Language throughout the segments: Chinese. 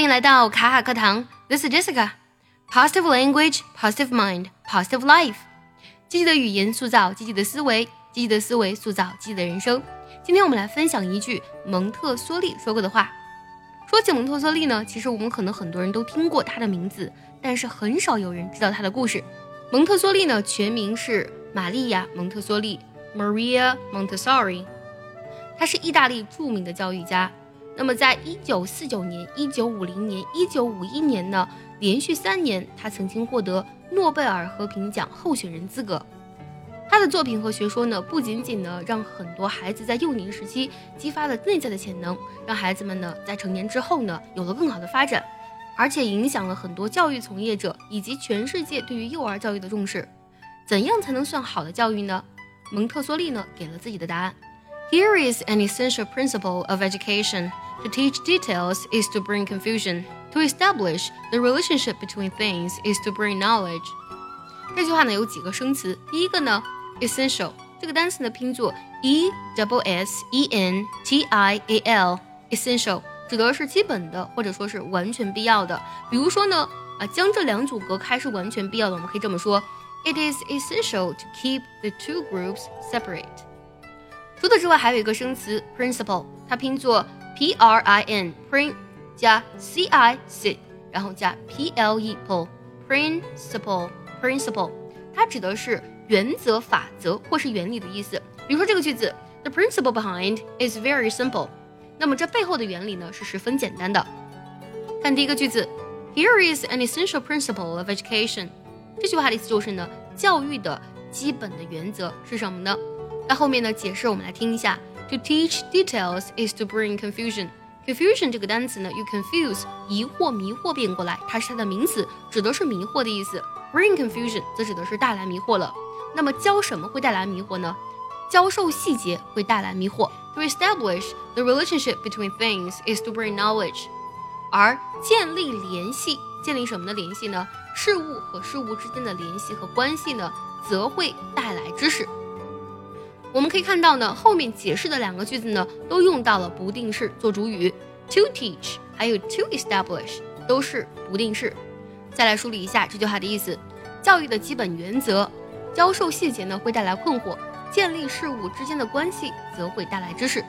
欢迎来到卡卡课堂，This is Jessica。Positive language, positive mind, positive life。积极的语言塑造积极的思维，积极的思维塑造积极的人生。今天我们来分享一句蒙特梭利说过的话。说起蒙特梭利呢，其实我们可能很多人都听过他的名字，但是很少有人知道他的故事。蒙特梭利呢，全名是玛丽亚·蒙特梭利 （Maria Montessori），他是意大利著名的教育家。那么，在一九四九年、一九五零年、一九五一年呢，连续三年，他曾经获得诺贝尔和平奖候选人资格。他的作品和学说呢，不仅仅呢让很多孩子在幼年时期激发了内在的潜能，让孩子们呢在成年之后呢有了更好的发展，而且影响了很多教育从业者以及全世界对于幼儿教育的重视。怎样才能算好的教育呢？蒙特梭利呢给了自己的答案。Here is an essential principle of education. To teach details is to bring confusion. To establish the relationship between things is to bring knowledge. 这句话呢有几个生词，第一个呢，essential 这个单词呢拼作 e double s e n t i a l，essential 指的是基本的或者说是完全必要的。比如说呢，啊将这两组隔开是完全必要的，我们可以这么说：It is essential to keep the two groups separate. 除此之外，还有一个生词 principle，它拼作 p r i n prin 加 c i c，然后加 p l e p principle principle，它指的是原则、法则或是原理的意思。比如说这个句子，The principle behind is very simple，那么这背后的原理呢是十分简单的。看第一个句子，Here is an essential principle of education，这句话的意思就是呢，教育的基本的原则是什么呢？那后面呢？解释我们来听一下。To teach details is to bring confusion. Confusion 这个单词呢，you confuse 疑惑、迷惑变过来，它是它的名词，指的是迷惑的意思。Bring confusion 则指的是带来迷惑了。那么教什么会带来迷惑呢？教授细节会带来迷惑。To establish the relationship between things is to bring knowledge. 而建立联系，建立什么的联系呢？事物和事物之间的联系和关系呢，则会带来知识。我们可以看到呢，后面解释的两个句子呢，都用到了不定式做主语，to teach 还有 to establish 都是不定式。再来梳理一下这句话的意思：教育的基本原则，教授细节呢会带来困惑，建立事物之间的关系则会带来知识。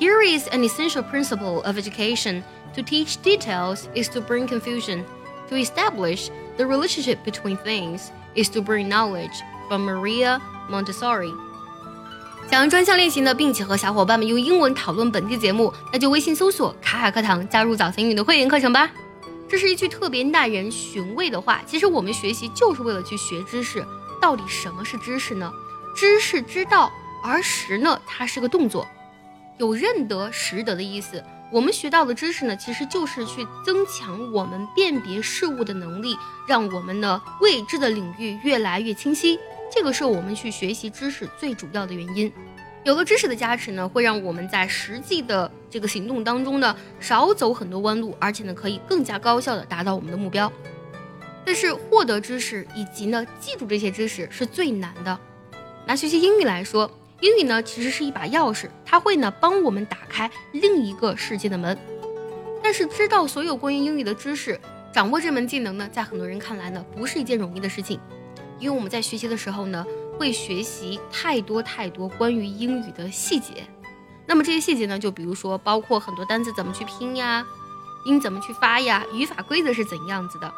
Here is an essential principle of education: to teach details is to bring confusion. To establish the relationship between things is to bring knowledge. From Maria Montessori. 想要专项练习呢，并且和小伙伴们用英文讨论本期节目，那就微信搜索“卡卡课堂”，加入早餐英语的会员课程吧。这是一句特别耐人寻味的话。其实我们学习就是为了去学知识。到底什么是知识呢？知识知道，而识呢，它是个动作，有认得、识得的意思。我们学到的知识呢，其实就是去增强我们辨别事物的能力，让我们呢未知的领域越来越清晰。这个是我们去学习知识最主要的原因。有了知识的加持呢，会让我们在实际的这个行动当中呢，少走很多弯路，而且呢，可以更加高效的达到我们的目标。但是获得知识以及呢，记住这些知识是最难的。拿学习英语来说，英语呢其实是一把钥匙，它会呢帮我们打开另一个世界的门。但是知道所有关于英语的知识，掌握这门技能呢，在很多人看来呢，不是一件容易的事情。因为我们在学习的时候呢，会学习太多太多关于英语的细节。那么这些细节呢，就比如说包括很多单词怎么去拼呀，音怎么去发呀，语法规则是怎样子的。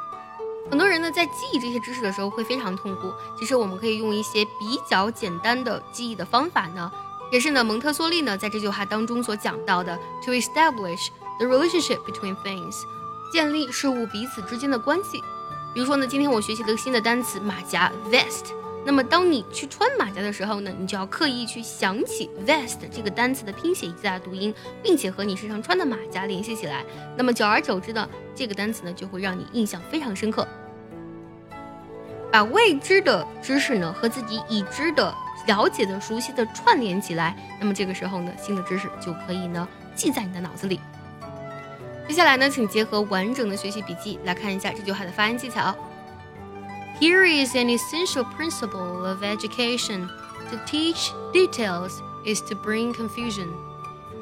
很多人呢在记忆这些知识的时候会非常痛苦。其实我们可以用一些比较简单的记忆的方法呢，也是呢蒙特梭利呢在这句话当中所讲到的，to establish the relationship between things，建立事物彼此之间的关系。比如说呢，今天我学习了个新的单词马甲 vest。那么当你去穿马甲的时候呢，你就要刻意去想起 vest 这个单词的拼写以及它的读音，并且和你身上穿的马甲联系起来。那么久而久之呢，这个单词呢就会让你印象非常深刻。把未知的知识呢和自己已知的、了解的、熟悉的串联起来，那么这个时候呢，新的知识就可以呢记在你的脑子里。接下来呢，请结合完整的学习笔记来看一下这句话的发音技巧。Here is an essential principle of education: to teach details is to bring confusion.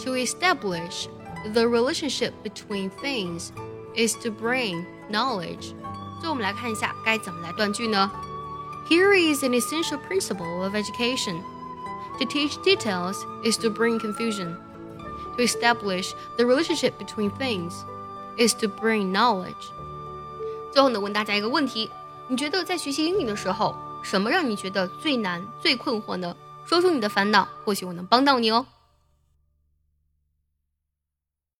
To establish the relationship between things is to bring knowledge。最后我们来看一下该怎么来断句呢？Here is an essential principle of education. To teach details is to bring confusion. To establish the relationship between things is to bring knowledge. 最后呢，问大家一个问题：你觉得在学习英语的时候，什么让你觉得最难、最困惑呢？说出你的烦恼，或许我能帮到你哦。